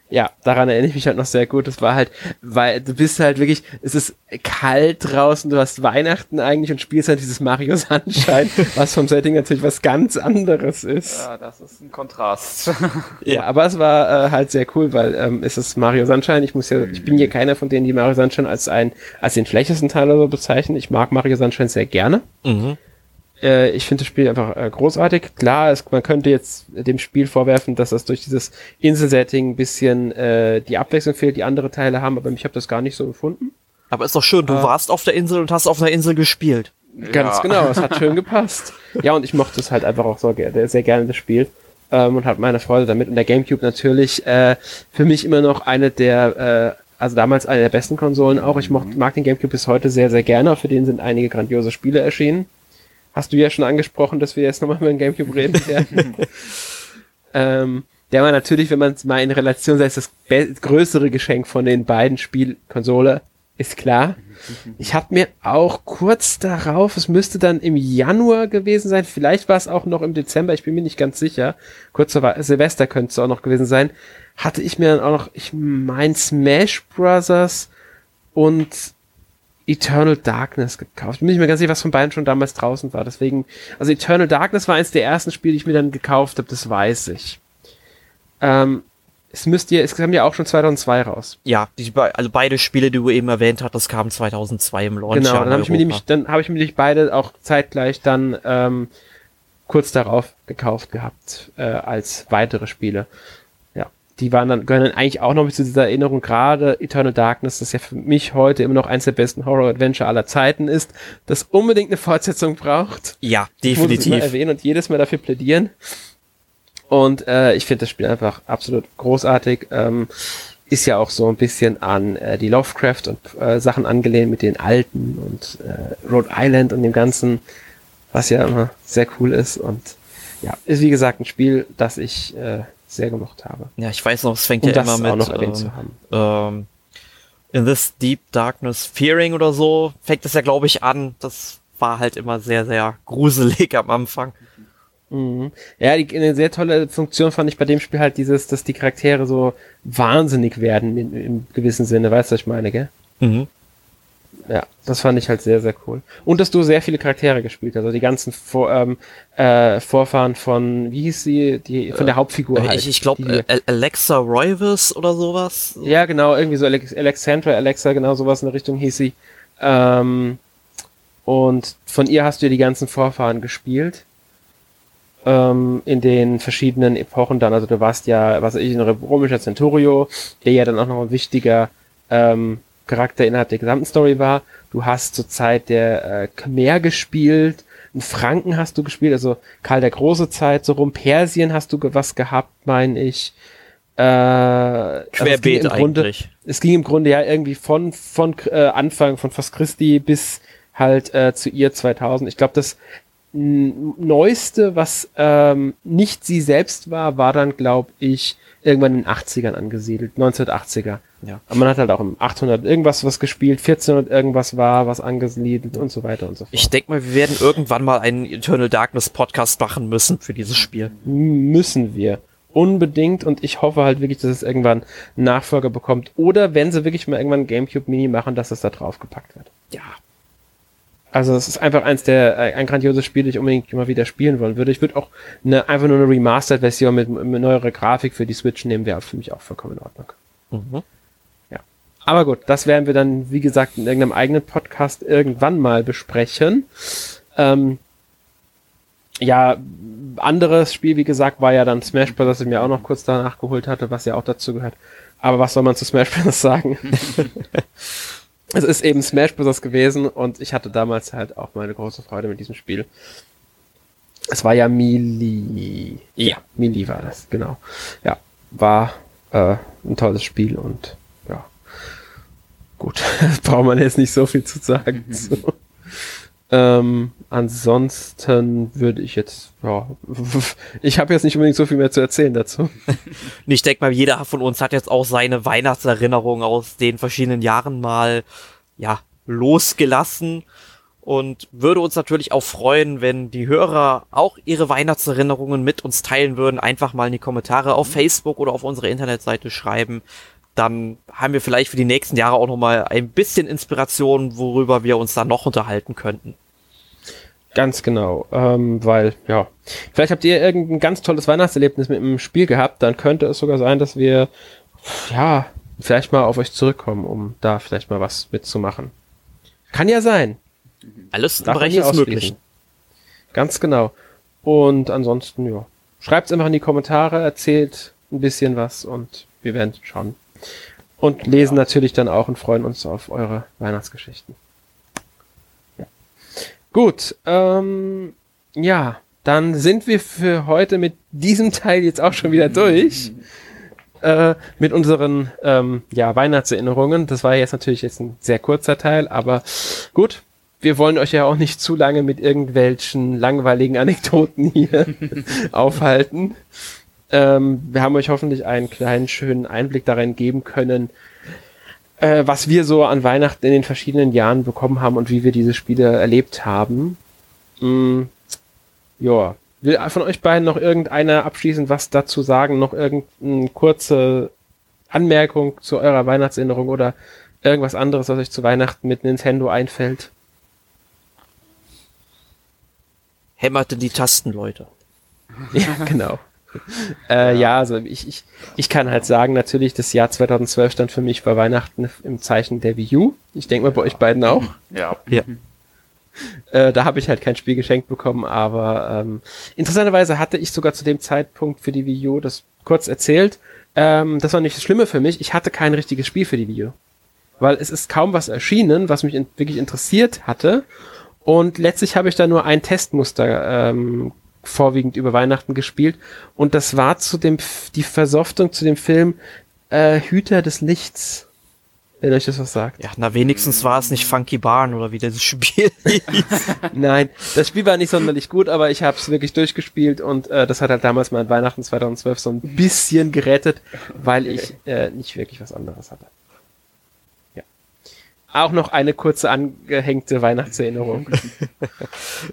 S1: Ja, daran erinnere ich mich halt noch sehr gut. Das war halt, weil du bist halt wirklich, es ist kalt draußen, du hast Weihnachten eigentlich und spielst halt dieses Mario Sunshine, was vom Setting natürlich was ganz anderes ist.
S3: Ja, das ist ein Kontrast.
S1: Ja, aber es war äh, halt sehr cool, weil ähm, es ist Mario Sunshine. Ich muss ja, ich bin hier keiner von denen, die Mario Sunshine als ein, als den schlechtesten Teil oder so bezeichnen. Ich mag Mario Sunshine sehr gerne.
S2: Mhm.
S1: Äh, ich finde das Spiel einfach äh, großartig. Klar, es, man könnte jetzt dem Spiel vorwerfen, dass das durch dieses Inselsetting ein bisschen äh, die Abwechslung fehlt, die andere Teile haben, aber ich habe das gar nicht so gefunden.
S2: Aber ist doch schön, du
S1: Ah.
S2: warst auf der Insel und hast auf einer Insel gespielt.
S1: Ganz
S3: Ja.
S1: genau, es hat schön gepasst. Ja, und ich mochte es halt einfach auch so, ge- sehr gerne, das Spiel. Ähm, und hat meine Freude damit. Und der Gamecube natürlich äh, für mich immer noch eine der, äh, also damals eine der besten Konsolen auch. Ich mocht, mag den Gamecube bis heute sehr, sehr gerne. Für den sind einige grandiose Spiele erschienen. Hast du ja schon angesprochen, dass wir jetzt nochmal über den Gamecube reden werden. ähm, der war natürlich, wenn man es mal in Relation setzt, das größere Geschenk von den beiden Spielkonsole, ist klar. Ich habe mir auch kurz darauf, es müsste dann im Januar gewesen sein, vielleicht war es auch noch im Dezember, ich bin mir nicht ganz sicher. Kurz vor Silvester könnte es auch noch gewesen sein. Hatte ich mir dann auch noch, ich mein Smash Brothers und Eternal Darkness gekauft. Bin ich mir ganz sicher, was von beiden schon damals draußen war. Deswegen, also Eternal Darkness war eins der ersten Spiele, die ich mir dann gekauft habe, das weiß ich. Ähm, es müsste ja, es kam ja auch schon 2002 raus.
S2: Ja, die, also beide Spiele, die du eben erwähnt hattest, kamen 2002 im Launch.
S1: Genau, dann habe ich mir nämlich, dann habe ich mir nämlich beide auch zeitgleich dann ähm, kurz darauf gekauft gehabt äh, als weitere Spiele. Die waren dann gehören dann eigentlich auch noch mit zu dieser Erinnerung. Gerade Eternal Darkness, das ja für mich heute immer noch eins der besten Horror-Adventure aller Zeiten ist, das unbedingt eine Fortsetzung braucht.
S2: Ja,
S1: Ich muss es immer
S2: definitiv.
S1: erwähnen und jedes Mal dafür plädieren. Und äh, ich finde das Spiel einfach absolut großartig. Ähm, ist ja auch so ein bisschen an äh, die Lovecraft und äh, Sachen angelehnt mit den Alten und äh, Rhode Island und dem Ganzen, was ja immer sehr cool ist. Und ja, ist wie gesagt ein Spiel, das ich äh, sehr gemocht habe.
S2: Ja, ich weiß noch, es fängt
S1: Um
S2: ja immer mit ähm,
S1: zu haben.
S2: ähm, In this deep darkness fearing oder so, fängt es ja, glaube ich, an. Das war halt immer sehr, sehr gruselig am Anfang.
S1: Mhm. Ja, die, eine sehr tolle Funktion fand ich bei dem Spiel halt dieses, dass die Charaktere so wahnsinnig werden in, im gewissen Sinne, weißt du, was ich meine, gell?
S2: Mhm.
S1: Ja, das fand ich halt sehr, sehr cool. Und dass du sehr viele Charaktere gespielt hast, also die ganzen Vor, ähm, äh, Vorfahren von, wie hieß sie, die, von der Hauptfigur halt.
S2: Ich, ich glaube, äh, Alexa Roivus oder sowas.
S1: Ja, genau, irgendwie so Alex Alexandra, Alexa, genau sowas in der Richtung hieß sie. Ähm, und von ihr hast du ja die ganzen Vorfahren gespielt. Ähm, in den verschiedenen Epochen dann. Also du warst ja, was weiß ich, ein römischer Centurio, der ja dann auch noch ein wichtiger ähm, Charakter innerhalb der gesamten Story war. Du hast zur Zeit der äh, Khmer gespielt, in Franken hast du gespielt, also Karl der Große Zeit, so rum Persien hast du was gehabt, meine ich. Äh, also es ging
S2: Querbeet
S1: im Grunde,
S2: eigentlich.
S1: es ging im Grunde ja irgendwie von, von äh, Anfang von fast Christi bis halt äh, zu ihr 2000. Ich glaube, das Neueste, was ähm, nicht sie selbst war, war dann, glaube ich, irgendwann in den 80ern angesiedelt, 1980er.
S2: Ja.
S1: Aber man hat halt auch im 800 irgendwas was gespielt, 1400 irgendwas war was angesiedelt und so weiter und so fort.
S2: Ich denke mal, wir werden irgendwann mal einen Eternal Darkness Podcast machen müssen für dieses Spiel.
S1: müssen wir. Unbedingt und ich hoffe halt wirklich, dass es irgendwann einen Nachfolger bekommt. Oder wenn sie wirklich mal irgendwann ein Gamecube Mini machen, dass es da drauf gepackt wird.
S2: Ja.
S1: Also es ist einfach eins der äh, ein grandioses Spiel, das ich unbedingt mal wieder spielen wollen würde. Ich würde auch eine, einfach nur eine Remastered-Version mit, mit neuerer Grafik für die Switch nehmen, wäre für mich auch vollkommen in Ordnung.
S2: Mhm.
S1: Aber gut, das werden wir dann, wie gesagt, in irgendeinem eigenen Podcast irgendwann mal besprechen. Ähm, ja, anderes Spiel, wie gesagt, war ja dann Smash Bros., das ich mir auch noch kurz danach geholt hatte, was ja auch dazu gehört. Aber was soll man zu Smash Bros. sagen? es ist eben Smash Bros. gewesen und ich hatte damals halt auch meine große Freude mit diesem Spiel. Es war ja Melee.
S2: Ja.
S1: Melee war das, genau. Ja, war äh, ein tolles Spiel und. Gut, braucht man jetzt nicht so viel zu sagen. zu. Ähm, ansonsten würde ich jetzt, ja, ich habe jetzt nicht unbedingt so viel mehr zu erzählen dazu.
S2: Ich denke mal, jeder von uns hat jetzt auch seine Weihnachtserinnerungen aus den verschiedenen Jahren mal, ja, losgelassen. Und würde uns natürlich auch freuen, wenn die Hörer auch ihre Weihnachtserinnerungen mit uns teilen würden. Einfach mal in die Kommentare auf Facebook oder auf unsere Internetseite schreiben. Dann haben wir vielleicht für die nächsten Jahre auch nochmal ein bisschen Inspiration, worüber wir uns dann noch unterhalten könnten.
S1: Ganz genau, ähm, weil, ja, vielleicht habt ihr irgendein ganz tolles Weihnachtserlebnis mit dem Spiel gehabt, dann könnte es sogar sein, dass wir, ja, vielleicht mal auf euch zurückkommen, um da vielleicht mal was mitzumachen. Kann ja sein.
S2: Alles im Bereich ist möglich.
S1: Ganz genau. Und ansonsten, ja, schreibt's einfach in die Kommentare, erzählt ein bisschen was und wir werden schauen. Und lesen natürlich dann auch und freuen uns auf eure Weihnachtsgeschichten. Ja. Gut, ähm, ja, dann sind wir für heute mit diesem Teil jetzt auch schon wieder durch. Äh, mit unseren ähm, ja, Weihnachtserinnerungen. Das war jetzt natürlich jetzt ein sehr kurzer Teil, aber gut. Wir wollen euch ja auch nicht zu lange mit irgendwelchen langweiligen Anekdoten hier aufhalten. Ähm, wir haben euch hoffentlich einen kleinen schönen Einblick darin geben können, äh, was wir so an Weihnachten in den verschiedenen Jahren bekommen haben und wie wir diese Spiele erlebt haben. Mm, ja, will von euch beiden noch irgendeiner abschließend was dazu sagen? Noch irgendeine kurze Anmerkung zu eurer Weihnachtserinnerung oder irgendwas anderes, was euch zu Weihnachten mit Nintendo einfällt?
S2: Hämmert in die Tasten, Leute.
S1: Ja, genau. Äh, ja, also ich, ich, ich kann halt sagen, natürlich, das Jahr 2012 stand für mich bei Weihnachten im Zeichen der Wii U. Ich denke mal bei euch beiden auch.
S3: Ja.
S2: Ja.
S1: Äh, da habe ich halt kein Spiel geschenkt bekommen, aber ähm, interessanterweise hatte ich sogar zu dem Zeitpunkt für die Wii U das kurz erzählt. Ähm, das war nicht das Schlimme für mich. Ich hatte kein richtiges Spiel für die Wii U. Weil es ist kaum was erschienen, was mich in, wirklich interessiert hatte. Und letztlich habe ich da nur ein Testmuster ähm, vorwiegend über Weihnachten gespielt. Und das war zu dem die Versoftung zu dem Film äh, Hüter des Lichts. wenn euch das was sagt.
S2: Ja, na wenigstens war es nicht Funky Barn oder wie das Spiel.
S1: Nein, das Spiel war nicht sonderlich gut, aber ich habe es wirklich durchgespielt und äh, das hat halt damals mein Weihnachten 2012 so ein bisschen gerettet, weil ich äh, nicht wirklich was anderes hatte. Auch noch eine kurze angehängte Weihnachtserinnerung.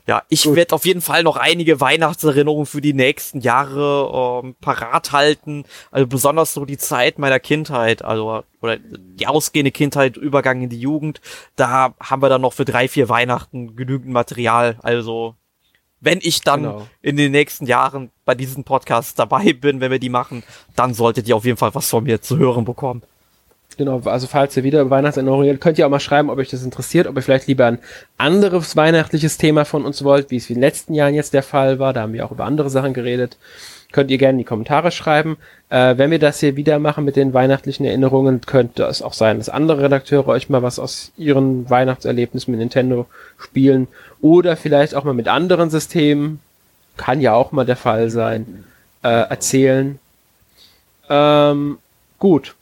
S2: Ja, ich werde auf jeden Fall noch einige Weihnachtserinnerungen für die nächsten Jahre ähm, parat halten. Also besonders so die Zeit meiner Kindheit, also oder die ausgehende Kindheit, Übergang in die Jugend. Da haben wir dann noch für drei, vier Weihnachten genügend Material. Also wenn ich dann
S1: Genau.
S2: in den nächsten Jahren bei diesen Podcasts dabei bin, wenn wir die machen, dann solltet ihr auf jeden Fall was von mir zu hören bekommen.
S1: Genau, also falls ihr wieder Weihnachtserinnerungen habt, könnt ihr auch mal schreiben, ob euch das interessiert, ob ihr vielleicht lieber ein anderes weihnachtliches Thema von uns wollt, wie es in den letzten Jahren jetzt der Fall war. Da haben wir auch über andere Sachen geredet. Könnt ihr gerne in die Kommentare schreiben. Äh, wenn wir das hier wieder machen mit den weihnachtlichen Erinnerungen, könnte es auch sein, dass andere Redakteure euch mal was aus ihren Weihnachtserlebnissen mit Nintendo spielen oder vielleicht auch mal mit anderen Systemen, kann ja auch mal der Fall sein, äh, erzählen. Ähm, gut,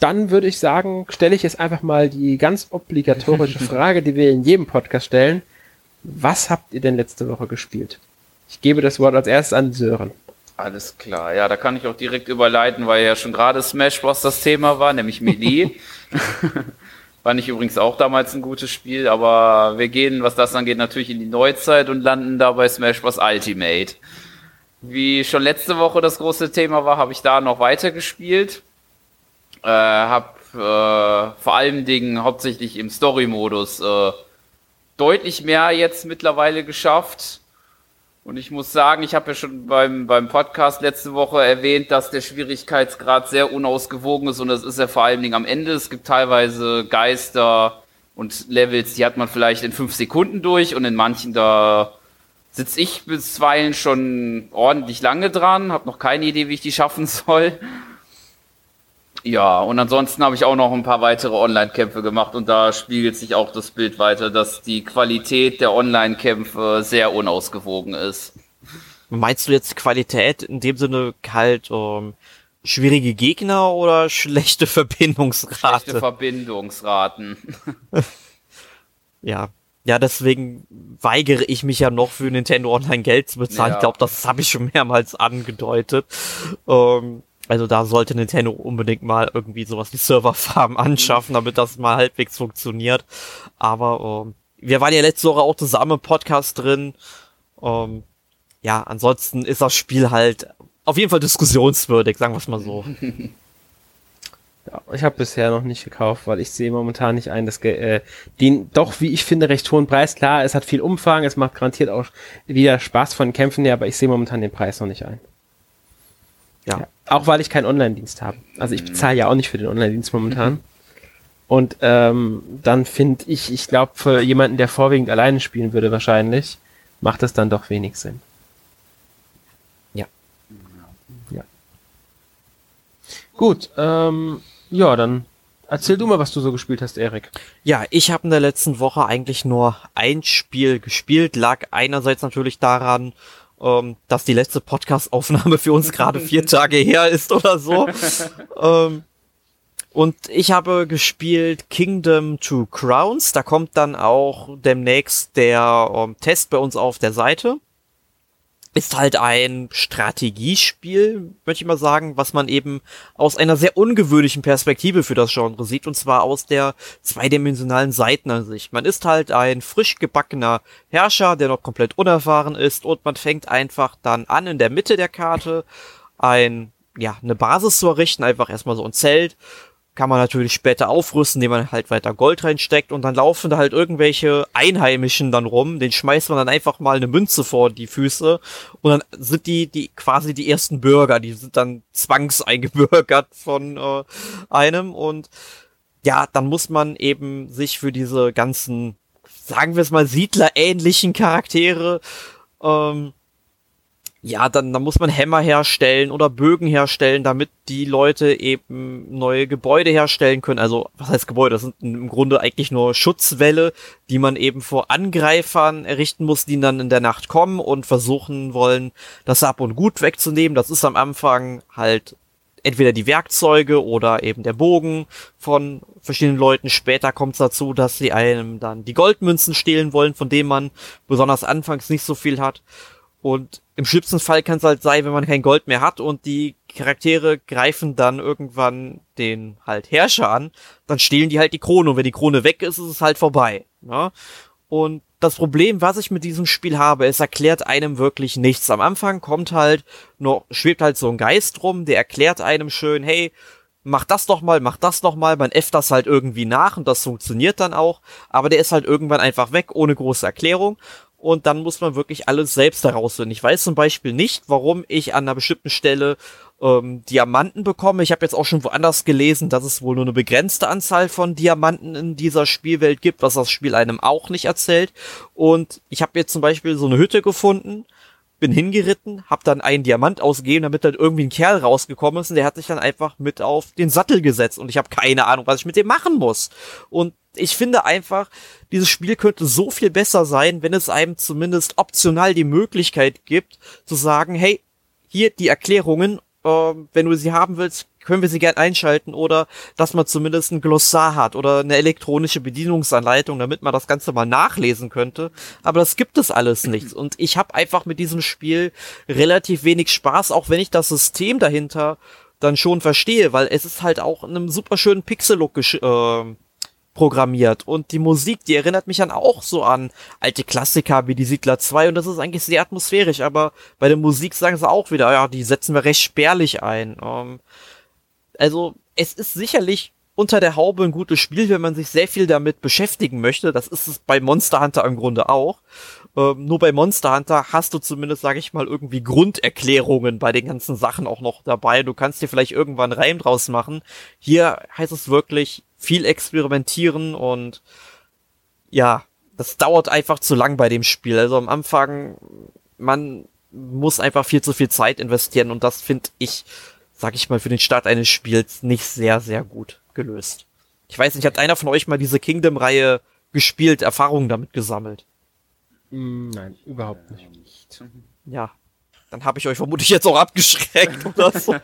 S1: dann würde ich sagen, stelle ich jetzt einfach mal die ganz obligatorische Frage, die wir in jedem Podcast stellen. Was habt ihr denn letzte Woche gespielt? Ich gebe das Wort als erstes an Sören.
S3: Alles klar, ja, da kann ich auch direkt überleiten, weil ja schon gerade Smash Bros. das Thema war, nämlich Melee. Fand ich übrigens auch damals ein gutes Spiel, aber wir gehen, was das angeht, natürlich in die Neuzeit und landen da bei Smash Bros. Ultimate. Wie schon letzte Woche das große Thema war, habe ich da noch weiter gespielt. Äh, hab äh, vor allen Dingen hauptsächlich im Story-Modus äh, deutlich mehr jetzt mittlerweile geschafft. Und ich muss sagen, ich habe ja schon beim, beim Podcast letzte Woche erwähnt, dass der Schwierigkeitsgrad sehr unausgewogen ist und das ist er vor allen Dingen am Ende. Es gibt teilweise Geister und Levels, die hat man vielleicht in fünf Sekunden durch und in manchen da sitze ich bisweilen schon ordentlich lange dran, habe noch keine Idee, wie ich die schaffen soll. Ja, und ansonsten habe ich auch noch ein paar weitere Online-Kämpfe gemacht und da spiegelt sich auch das Bild weiter, dass die Qualität der Online-Kämpfe sehr unausgewogen ist.
S2: Meinst du jetzt Qualität in dem Sinne halt ähm, schwierige Gegner oder schlechte Verbindungsrate?
S3: Schlechte Verbindungsraten.
S2: ja. Ja, deswegen weigere ich mich ja noch für Nintendo Online Geld zu bezahlen.
S3: Ja.
S2: Ich glaube, das habe ich schon mehrmals angedeutet. Ähm, also da sollte Nintendo unbedingt mal irgendwie sowas wie Serverfarm anschaffen, damit das mal halbwegs funktioniert. Aber ähm, wir waren ja letzte Woche auch zusammen im Podcast drin. Ähm, ja, ansonsten ist das Spiel halt auf jeden Fall diskussionswürdig, sagen wir es mal so.
S1: Ja, ich habe bisher noch nicht gekauft, weil ich sehe momentan nicht ein, dass äh, den doch, wie ich finde, recht hohen Preis. Klar, es hat viel Umfang, es macht garantiert auch wieder Spaß von den Kämpfen her, aber ich sehe momentan den Preis noch nicht ein.
S2: Ja.
S1: Ja, auch weil ich keinen Online-Dienst habe. Also ich bezahle ja auch nicht für den Online-Dienst momentan. Und ähm, dann finde ich, ich glaube, für jemanden, der vorwiegend alleine spielen würde, wahrscheinlich, macht das dann doch wenig Sinn.
S2: Ja.
S1: Ja. Gut, ähm, ja, dann erzähl du mal, was du so gespielt hast, Erik.
S2: Ja, ich habe in der letzten Woche eigentlich nur ein Spiel gespielt. Lag einerseits natürlich daran, ähm, dass die letzte Podcast-Aufnahme für uns gerade vier Tage her ist oder so. ähm, und ich habe gespielt Kingdom Two Crowns. Da kommt dann auch demnächst der ähm, Test bei uns auf der Seite. Ist halt ein Strategiespiel, möchte ich mal sagen, was man eben aus einer sehr ungewöhnlichen Perspektive für das Genre sieht, und zwar aus der zweidimensionalen Seitenansicht. Man ist halt ein frisch gebackener Herrscher, der noch komplett unerfahren ist, und man fängt einfach dann an, in der Mitte der Karte ein, ja, eine Basis zu errichten, einfach erstmal so ein Zelt, kann man natürlich später aufrüsten, indem man halt weiter Gold reinsteckt und dann laufen da halt irgendwelche Einheimischen dann rum, den schmeißt man dann einfach mal eine Münze vor die Füße und dann sind die die quasi die ersten Bürger, die sind dann zwangseingebürgert von äh, einem und ja, dann muss man eben sich für diese ganzen, sagen wir es mal, Siedlerähnlichen Charaktere ähm, ja, dann, dann muss man Hämmer herstellen oder Bögen herstellen, damit die Leute eben neue Gebäude herstellen können. Also, was heißt Gebäude? Das sind im Grunde eigentlich nur Schutzwälle, die man eben vor Angreifern errichten muss, die dann in der Nacht kommen und versuchen wollen, das Ab und Gut wegzunehmen. Das ist am Anfang halt entweder die Werkzeuge oder eben der Bogen von verschiedenen Leuten. Später kommt es dazu, dass sie einem dann die Goldmünzen stehlen wollen, von denen man besonders anfangs nicht so viel hat. Und im schlimmsten Fall kann es halt sein, wenn man kein Gold mehr hat und die Charaktere greifen dann irgendwann den halt Herrscher an, dann stehlen die halt die Krone und wenn die Krone weg ist, ist es halt vorbei. Ne? Und das Problem, was ich mit diesem Spiel habe, es erklärt einem wirklich nichts. Am Anfang kommt halt noch, schwebt halt so ein Geist rum, der erklärt einem schön, hey, mach das doch mal, mach das doch mal, man F das halt irgendwie nach und das funktioniert dann auch, aber der ist halt irgendwann einfach weg, ohne große Erklärung und dann muss man wirklich alles selbst herausfinden. Ich weiß zum Beispiel nicht, warum ich an einer bestimmten Stelle ähm, Diamanten bekomme. Ich habe jetzt auch schon woanders gelesen, dass es wohl nur eine begrenzte Anzahl von Diamanten in dieser Spielwelt gibt, was das Spiel einem auch nicht erzählt. Und ich habe jetzt zum Beispiel so eine Hütte gefunden, bin hingeritten, hab dann einen Diamant ausgegeben, damit dann irgendwie ein Kerl rausgekommen ist und der hat sich dann einfach mit auf den Sattel gesetzt und ich habe keine Ahnung, was ich mit dem machen muss. Und ich finde einfach, dieses Spiel könnte so viel besser sein, wenn es einem zumindest optional die Möglichkeit gibt, zu sagen, hey, hier die Erklärungen, äh, wenn du sie haben willst, können wir sie gern einschalten oder dass man zumindest ein Glossar hat oder eine elektronische Bedienungsanleitung, damit man das Ganze mal nachlesen könnte. Aber das gibt es alles nicht. Und ich habe einfach mit diesem Spiel relativ wenig Spaß, auch wenn ich das System dahinter dann schon verstehe, weil es ist halt auch in einem super schönen Pixel-Look äh, programmiert. Und die Musik, die erinnert mich dann auch so an alte Klassiker wie die Siedler 2 und das ist eigentlich sehr atmosphärisch, aber bei der Musik sagen sie auch wieder, ja, die setzen wir recht spärlich ein. Ähm, also, es ist sicherlich unter der Haube ein gutes Spiel, wenn man sich sehr viel damit beschäftigen möchte. Das ist es bei Monster Hunter im Grunde auch. Ähm, nur bei Monster Hunter hast du zumindest, sage ich mal, irgendwie Grunderklärungen bei den ganzen Sachen auch noch dabei. Du kannst dir vielleicht irgendwann Reim draus machen. Hier heißt es wirklich, viel experimentieren und ja, das dauert einfach zu lang bei dem Spiel. Also am Anfang, man muss einfach viel zu viel Zeit investieren und das finde ich, sag ich mal, für den Start eines Spiels nicht sehr, sehr gut gelöst. Ich weiß nicht, hat einer von euch mal diese Kingdom-Reihe gespielt, Erfahrungen damit gesammelt?
S1: Mm, nein, überhaupt nicht.
S2: Ja, dann habe ich euch vermutlich jetzt auch abgeschreckt oder so.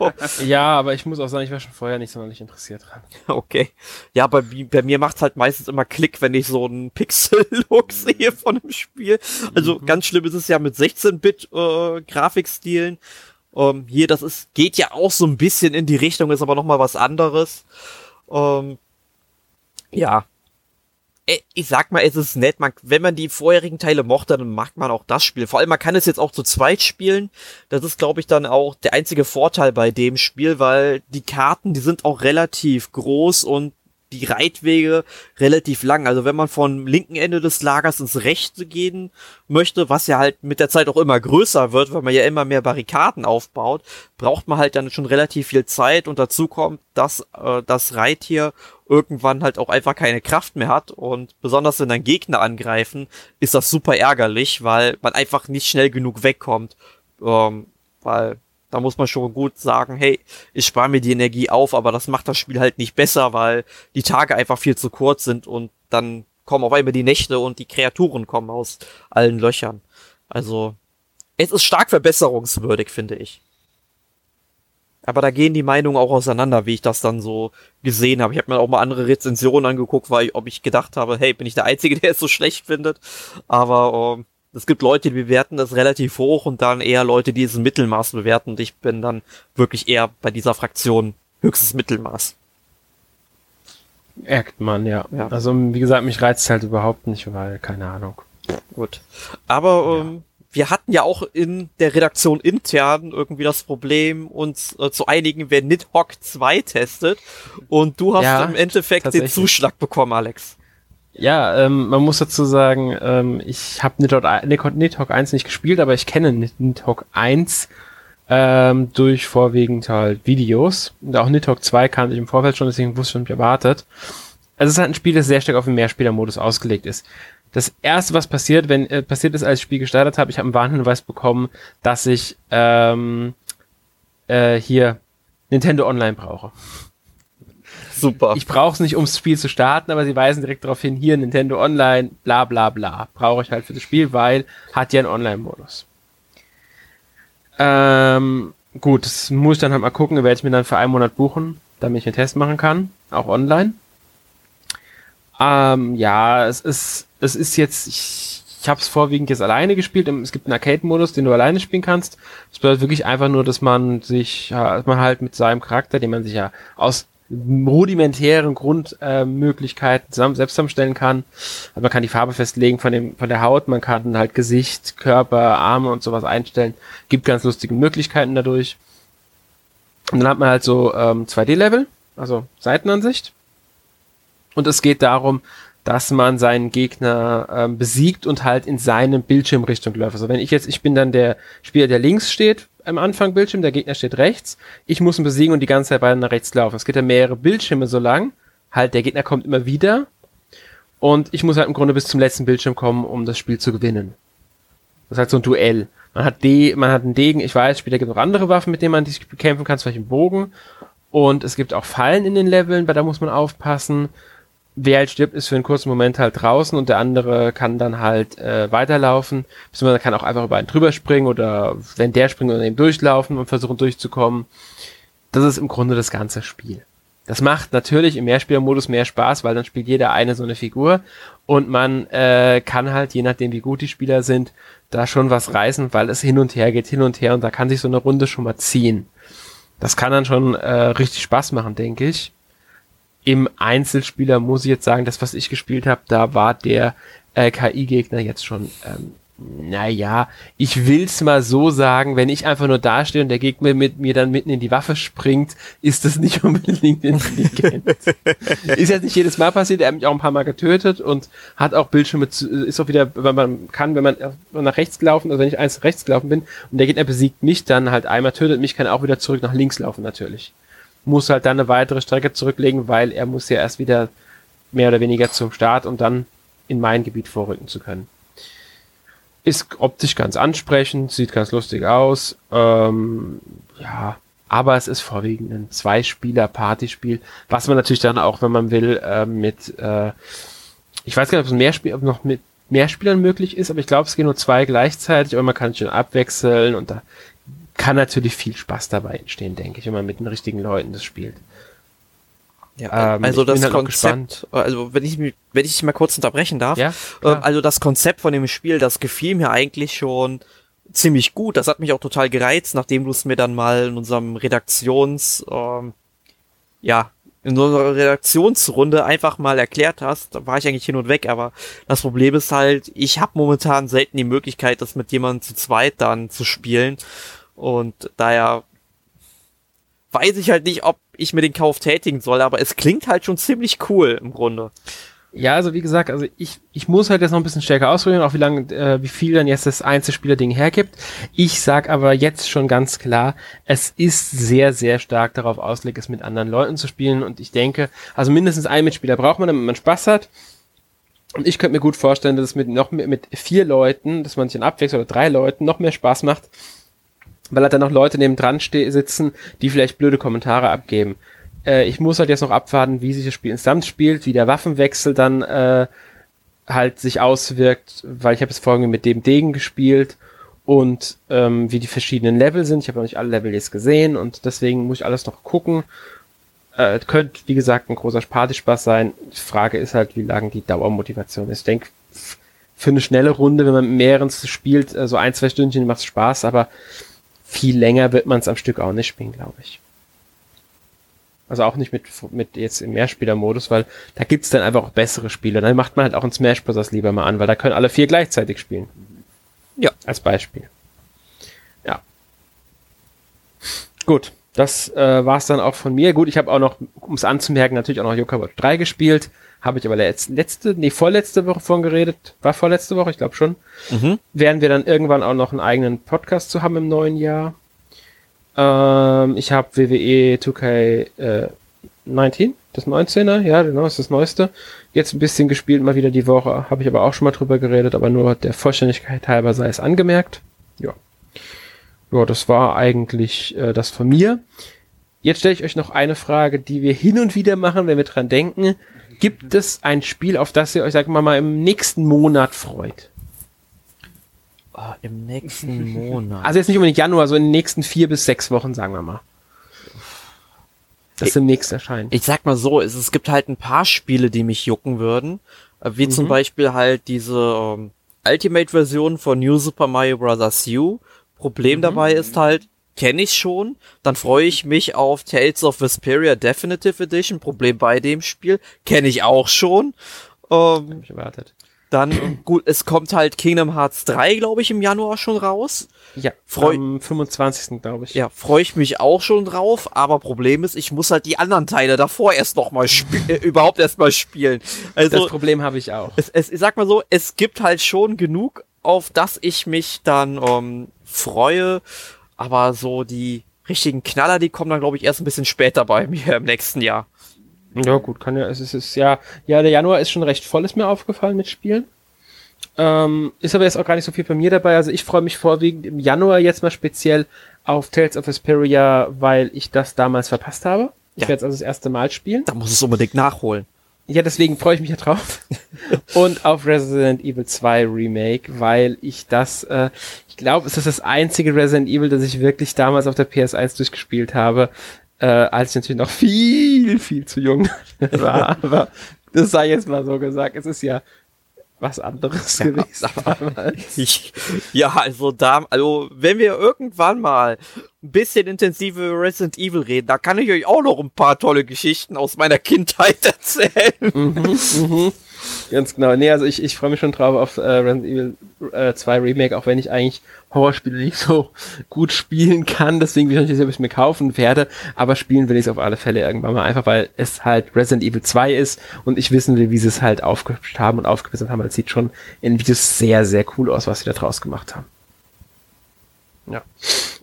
S1: ja, aber ich muss auch sagen, ich war schon vorher nicht sonderlich interessiert dran.
S2: Okay. Ja, bei, bei mir macht's halt meistens immer Klick, wenn ich so einen Pixel-Look sehe von einem Spiel. Also mhm. ganz schlimm ist es ja mit 16-Bit äh, Grafikstilen. Ähm, hier, das ist, geht ja auch so ein bisschen in die Richtung, ist aber nochmal was anderes. Ähm, ja, äh, ich sag mal, es ist nett. Man, wenn man die vorherigen Teile mochte, dann mag man auch das Spiel. Vor allem, man kann es jetzt auch zu zweit spielen. Das ist, glaube ich, dann auch der einzige Vorteil bei dem Spiel, weil die Karten, die sind auch relativ groß und die Reitwege relativ lang. Also wenn man vom linken Ende des Lagers ins rechte gehen möchte, was ja halt mit der Zeit auch immer größer wird, weil man ja immer mehr Barrikaden aufbaut, braucht man halt dann schon relativ viel Zeit. Und dazu kommt, dass äh, das Reittier irgendwann halt auch einfach keine Kraft mehr hat. Und besonders wenn dann Gegner angreifen, ist das super ärgerlich, weil man einfach nicht schnell genug wegkommt, ähm, weil da muss man schon gut sagen, hey, ich spare mir die Energie auf, aber das macht das Spiel halt nicht besser, weil die Tage einfach viel zu kurz sind und dann kommen auf einmal die Nächte und die Kreaturen kommen aus allen Löchern. Also, es ist stark verbesserungswürdig, finde ich. Aber da gehen die Meinungen auch auseinander, wie ich das dann so gesehen habe. Ich habe mir auch mal andere Rezensionen angeguckt, weil ich, ob ich gedacht habe, hey, bin ich der Einzige, der es so schlecht findet. Aber ähm, es gibt Leute, die bewerten das relativ hoch und dann eher Leute, die es im Mittelmaß bewerten. Und ich bin dann wirklich eher bei dieser Fraktion höchstes Mittelmaß.
S1: Merkt man, ja. ja. Also wie gesagt, mich reizt halt überhaupt nicht, weil keine Ahnung.
S2: Gut. Aber ähm, wir hatten ja auch in der Redaktion intern irgendwie das Problem, uns äh, zu einigen, wer Nidhogg 2 testet. Und du hast ja, im Endeffekt den Zuschlag bekommen, Alex.
S1: Ja, ähm, man muss dazu sagen, ähm, ich habe Nidhogg, Nidhogg 1 nicht gespielt, aber ich kenne Nidhogg 1 ähm, durch vorwiegend halt Videos. Und auch Nidhogg 2 kannte ich im Vorfeld schon, deswegen wusste ich schon, mich erwartet. Also es ist halt ein Spiel, das sehr stark auf den Mehrspielermodus ausgelegt ist. Das erste, was passiert, wenn äh, passiert ist, als ich das Spiel gestartet habe, ich habe einen Warnhinweis bekommen, dass ich ähm, äh, hier Nintendo Online brauche.
S2: Super.
S1: Ich brauche es nicht, ums Spiel zu starten, aber sie weisen direkt darauf hin, hier Nintendo Online, bla bla bla. Brauche ich halt für das Spiel, weil hat ja einen Online-Modus. Ähm, gut, das muss ich dann halt mal gucken, werde ich mir dann für einen Monat buchen, damit ich einen Test machen kann, auch online. Ähm, ja, es ist, es ist jetzt, ich, ich habe es vorwiegend jetzt alleine gespielt. Es gibt einen Arcade-Modus, den du alleine spielen kannst. Das bedeutet wirklich einfach nur, dass man sich, dass man halt mit seinem Charakter, den man sich ja aus rudimentären Grundmöglichkeiten zusammen, selbst zusammenstellen kann. Also man kann die Farbe festlegen von dem von der Haut, man kann halt Gesicht, Körper, Arme und sowas einstellen. Gibt ganz lustige Möglichkeiten dadurch. Und dann hat man halt so ähm, 2D-Level, also Seitenansicht. Und es geht darum, dass man seinen Gegner ähm, besiegt und halt in seine Bildschirmrichtung läuft. Also wenn ich jetzt, ich bin dann der Spieler, der links steht am Anfang Bildschirm, der Gegner steht rechts, ich muss ihn besiegen und die ganze Zeit weiter nach rechts laufen. Es geht ja mehrere Bildschirme so lang, halt der Gegner kommt immer wieder und ich muss halt im Grunde bis zum letzten Bildschirm kommen, um das Spiel zu gewinnen. Das ist halt so ein Duell. Man hat D, man hat einen Degen, ich weiß, später gibt es noch andere Waffen, mit denen man sich bekämpfen kann, zum Beispiel einen Bogen. Und es gibt auch Fallen in den Leveln, weil da muss man aufpassen wer halt stirbt, ist für einen kurzen Moment halt draußen und der andere kann dann halt äh, weiterlaufen. Beziehungsweise kann auch einfach über einen drüber springen oder wenn der springt oder eben durchlaufen und versuchen durchzukommen. Das ist im Grunde das ganze Spiel. Das macht natürlich im Mehrspielermodus mehr Spaß, weil dann spielt jeder eine so eine Figur und man äh, kann halt, je nachdem wie gut die Spieler sind, da schon was reißen, weil es hin und her geht, hin und her und da kann sich so eine Runde schon mal ziehen. Das kann dann schon äh, richtig Spaß machen, denke ich im Einzelspieler muss ich jetzt sagen, das, was ich gespielt habe, da war der äh, KI-Gegner jetzt schon, ähm, naja, ich will's mal so sagen, wenn ich einfach nur dastehe und der Gegner mit mir dann mitten in die Waffe springt, ist das nicht unbedingt intelligent. ist jetzt nicht jedes Mal passiert, er hat mich auch ein paar Mal getötet und hat auch Bildschirme, zu, ist auch wieder, wenn man kann, wenn man nach rechts gelaufen, also wenn ich eins rechts gelaufen bin und der Gegner besiegt mich dann halt einmal, tötet mich, kann auch wieder zurück nach links laufen natürlich muss halt dann eine weitere Strecke zurücklegen, weil er muss ja erst wieder mehr oder weniger zum Start und dann in mein Gebiet vorrücken zu können. Ist optisch ganz ansprechend, sieht ganz lustig aus. Ähm, ja, aber es ist vorwiegend ein Zwei-Spieler-Partyspiel, was man natürlich dann auch, wenn man will, äh, mit, äh, ich weiß gar nicht, ob es mehr Spiel, ob noch mit mehr Spielern möglich ist, aber ich glaube, es gehen nur zwei gleichzeitig, aber man kann schon abwechseln und da kann natürlich viel Spaß dabei entstehen, denke ich, wenn man mit den richtigen Leuten das spielt.
S2: Ja, ähm, also das halt Konzept, also wenn ich mich, wenn ich mal kurz unterbrechen darf,
S1: ja,
S2: äh, also das Konzept von dem Spiel, das gefiel mir eigentlich schon ziemlich gut. Das hat mich auch total gereizt, nachdem du es mir dann mal in unserem Redaktions, ähm, ja, in unserer Redaktionsrunde einfach mal erklärt hast, da war ich eigentlich hin und weg, aber das Problem ist halt, ich habe momentan selten die Möglichkeit, das mit jemandem zu zweit dann zu spielen. Und daher weiß ich halt nicht, ob ich mir den Kauf tätigen soll, aber es klingt halt schon ziemlich cool im Grunde.
S1: Ja, also wie gesagt, also ich, ich muss halt jetzt noch ein bisschen stärker ausprobieren, auch wie lange, äh, wie viel dann jetzt das Einzelspieler-Ding hergibt. Ich sag aber jetzt schon ganz klar, es ist sehr, sehr stark darauf ausgelegt, es mit anderen Leuten zu spielen. Und ich denke, also mindestens einen Mitspieler braucht man, damit man Spaß hat. Und ich könnte mir gut vorstellen, dass es mit noch mehr, mit vier Leuten, dass man sich dann abwechselt oder drei Leuten noch mehr Spaß macht, weil halt dann noch Leute neben dran sitzen, die vielleicht blöde Kommentare abgeben. Äh, ich muss halt jetzt noch abwarten, wie sich das Spiel insgesamt spielt, wie der Waffenwechsel dann äh, halt sich auswirkt, weil ich habe es vorhin mit dem Degen gespielt und ähm, wie die verschiedenen Level sind. Ich habe noch nicht alle Level jetzt gesehen und deswegen muss ich alles noch gucken. Äh, könnte, wie gesagt, ein großer Partyspaß sein. Die Frage ist halt, wie lange die Dauermotivation ist. Ich denke, für eine schnelle Runde, wenn man mehreren spielt, äh, so ein, zwei Stündchen macht es Spaß, aber viel länger wird man es am Stück auch nicht spielen, glaube ich. Also auch nicht mit, mit jetzt im Mehrspieler-Modus, weil da gibt's dann einfach auch bessere Spiele. Dann macht man halt auch ein Smash Bros. lieber mal an, weil da können alle vier gleichzeitig spielen. Ja. Als Beispiel. Ja. Gut, das äh, war's dann auch von mir. Gut, ich habe auch noch, um es anzumerken, natürlich auch noch Yoka Watch 3 gespielt. Habe ich aber letzte, letzte, nee, vorletzte Woche von geredet. War vorletzte Woche, ich glaube schon. Mhm. Werden wir dann irgendwann auch noch einen eigenen Podcast zu haben im neuen Jahr. Ähm, ich habe WWE 2K äh, 19, das 19er, ja, genau, ist das neueste. Jetzt ein bisschen gespielt, mal wieder die Woche. Habe ich aber auch schon mal drüber geredet, aber nur der Vollständigkeit halber sei es angemerkt. Ja. Ja, das war eigentlich äh, das von mir. Jetzt stelle ich euch noch eine Frage, die wir hin und wieder machen, wenn wir dran denken. Gibt es ein Spiel, auf das ihr euch, sagen wir mal, im nächsten Monat freut?
S2: Oh, Ah, Im nächsten Monat.
S1: Also jetzt nicht unbedingt Januar, so in den nächsten vier bis sechs Wochen, sagen wir mal. Das demnächst erscheint.
S2: ich sag mal so, es, es gibt halt ein paar Spiele, die mich jucken würden. Äh, Wie zum Beispiel halt diese ähm, Ultimate-Version von New Super Mario Bros. U. Problem dabei ist halt, kenne ich schon. Dann freue ich mich auf Tales of Vesperia Definitive Edition. Problem bei dem Spiel kenne ich auch schon. Ähm,
S1: erwartet.
S2: dann, äh, gut, es kommt halt Kingdom Hearts 3, glaube ich, im Januar schon raus.
S1: Ja,
S2: Freu-
S1: am 25. glaube ich.
S2: Ja, freue ich mich auch schon drauf, aber Problem ist, ich muss halt die anderen Teile davor erst noch mal spielen, äh, überhaupt erst mal spielen.
S1: Das
S2: Also,
S1: Problem habe ich auch.
S2: es, es, ich sag mal so, es gibt halt schon genug, auf das ich mich dann ähm, freue, aber so die richtigen Knaller, die kommen dann, glaube ich, erst ein bisschen später bei mir im nächsten Jahr.
S1: Ja, gut, kann ja, es ist, es ist ja, ja, der Januar ist schon recht voll, ist mir aufgefallen mit Spielen. Ähm, ist aber jetzt auch gar nicht so viel bei mir dabei. Also ich freue mich vorwiegend im Januar jetzt mal speziell auf Tales of Vesperia, weil ich das damals verpasst habe. Ich
S2: Ja.
S1: werde es also das erste Mal spielen.
S2: Da muss es unbedingt nachholen.
S1: Ja, deswegen freue ich mich ja drauf. Und auf Resident Evil 2 Remake, weil ich das, äh, ich glaube, es ist das einzige Resident Evil, das ich wirklich damals auf der PS1 durchgespielt habe, äh, als ich natürlich noch viel, viel zu jung war. Aber das sei jetzt mal so gesagt. Es ist ja was anderes gewesen damals.
S2: Ich, ja, also da, also wenn wir irgendwann mal ein bisschen intensiv über Resident Evil reden, da kann ich euch auch noch ein paar tolle Geschichten aus meiner Kindheit erzählen.
S1: Ganz genau. Nee, also ich, ich freue mich schon drauf auf äh, Resident Evil äh, 2 Remake, auch wenn ich eigentlich Horrorspiele nicht so gut spielen kann. Deswegen bin ich nicht sicher, ob ich es mir kaufen werde. Aber spielen will ich es auf alle Fälle irgendwann mal. Einfach weil es halt Resident Evil 2 ist und ich wissen will, wie sie es halt aufgehübscht haben und aufgebessert haben. Das sieht schon in Videos sehr, sehr cool aus, was sie da draus gemacht haben. Ja.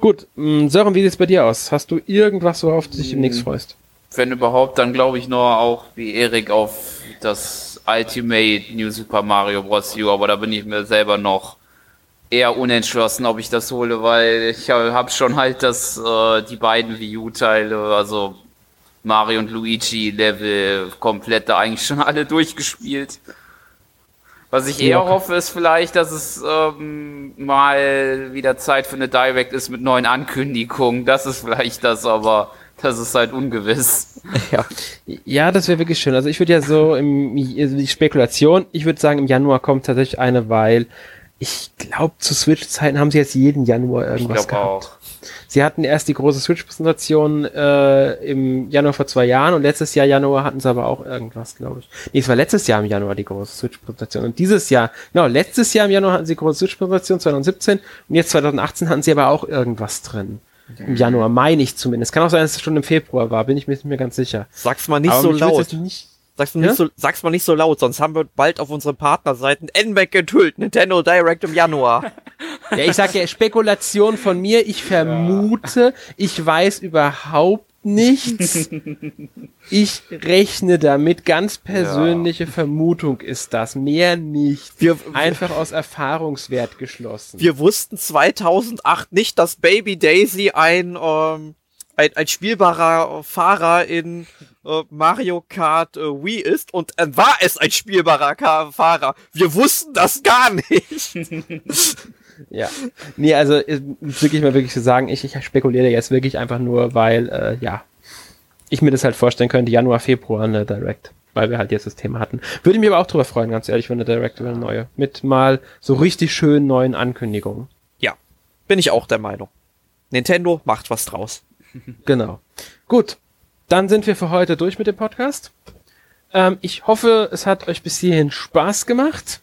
S1: Gut, mh, Sören, wie sieht's bei dir aus? Hast du irgendwas, worauf du dich demnächst freust?
S3: Wenn überhaupt, dann glaube ich nur auch wie Erik auf das Ultimate New Super Mario Bros. U, aber da bin ich mir selber noch eher unentschlossen, ob ich das hole, weil ich habe schon halt das, äh, die beiden Wii U-Teile, also Mario und Luigi Level komplett da eigentlich schon alle durchgespielt. Was ich eher hoffe, ist vielleicht, dass es ähm, mal wieder Zeit für eine Direct ist mit neuen Ankündigungen. Das ist vielleicht das, aber das ist halt ungewiss.
S2: Ja.
S1: Ja, das wäre wirklich schön. Also ich würde ja so im also die Spekulation, ich würde sagen, im Januar kommt tatsächlich eine, weil ich glaube, zu Switch-Zeiten haben sie jetzt jeden Januar
S3: Ich
S1: irgendwas
S3: glaube
S1: gehabt.
S3: auch.
S1: Sie hatten erst die große Switch-Präsentation äh, im Januar vor zwei Jahren und letztes Jahr Januar hatten sie aber auch irgendwas, glaube ich. Nee, es war letztes Jahr im Januar die große Switch-Präsentation. Und dieses Jahr, genau, letztes Jahr im Januar hatten sie die große Switch-Präsentation, 2017, und jetzt 2018 hatten sie aber auch irgendwas drin. Im Januar, meine ich zumindest. Kann auch sein, dass es schon im Februar war, bin ich mir nicht mehr ganz sicher.
S2: Sag's mal nicht
S1: Aber
S2: so laut.
S1: Nicht,
S2: Sag's, mal
S1: Ja?
S2: nicht so, sag's mal nicht so laut, sonst haben wir bald auf unseren Partnerseiten NMAC enthüllt. Nintendo Direct im Januar.
S1: Ja, ich sag ja, Spekulation von mir, ich vermute, ich weiß überhaupt nichts. Ich rechne damit, ganz persönliche Vermutung ist das, mehr nicht.
S2: Wir-
S1: Einfach aus Erfahrungswert geschlossen.
S2: Wir wussten 2008 nicht, dass Baby Daisy ein, ähm, ein, ein spielbarer Fahrer in äh, Mario Kart äh, Wii ist und äh, war es ein spielbarer Ka Fahrer. Wir wussten das gar nicht.
S1: Ja. Nee, also äh, wirklich mal wirklich zu sagen, ich, ich spekuliere jetzt wirklich einfach nur, weil, äh, ja, ich mir das halt vorstellen könnte, Januar, Februar eine Direct. Weil wir halt jetzt das Thema hatten. Würde mich aber auch drüber freuen, ganz ehrlich, wenn eine Direct über eine neue. Mit mal so richtig schön neuen Ankündigungen.
S2: Ja, bin ich auch der Meinung. Nintendo macht was draus.
S1: Genau. Gut. Dann sind wir für heute durch mit dem Podcast. Ähm, ich hoffe, es hat euch bis hierhin Spaß gemacht.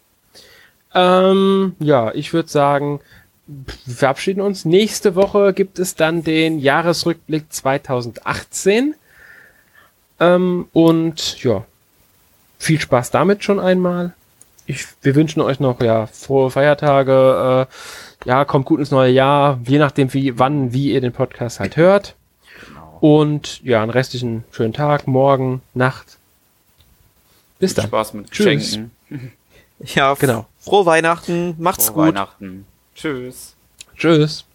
S1: Ähm, ja, ich würde sagen, wir verabschieden uns. Nächste Woche gibt es dann den Jahresrückblick 2018. Ähm, und ja, viel Spaß damit schon einmal. Ich, wir wünschen euch noch ja frohe Feiertage. Äh, ja, kommt gut ins neue Jahr, je nachdem wie, wann, wie ihr den Podcast halt hört. Und ja, einen restlichen schönen Tag, morgen, Nacht. Bis
S3: Viel
S1: dann.
S3: Spaß mit
S1: Tschüss.
S3: Geschenken.
S2: Ja,
S1: Genau.
S2: Frohe Weihnachten, macht's
S3: Frohe
S2: gut.
S3: Weihnachten. Tschüss.
S1: Tschüss.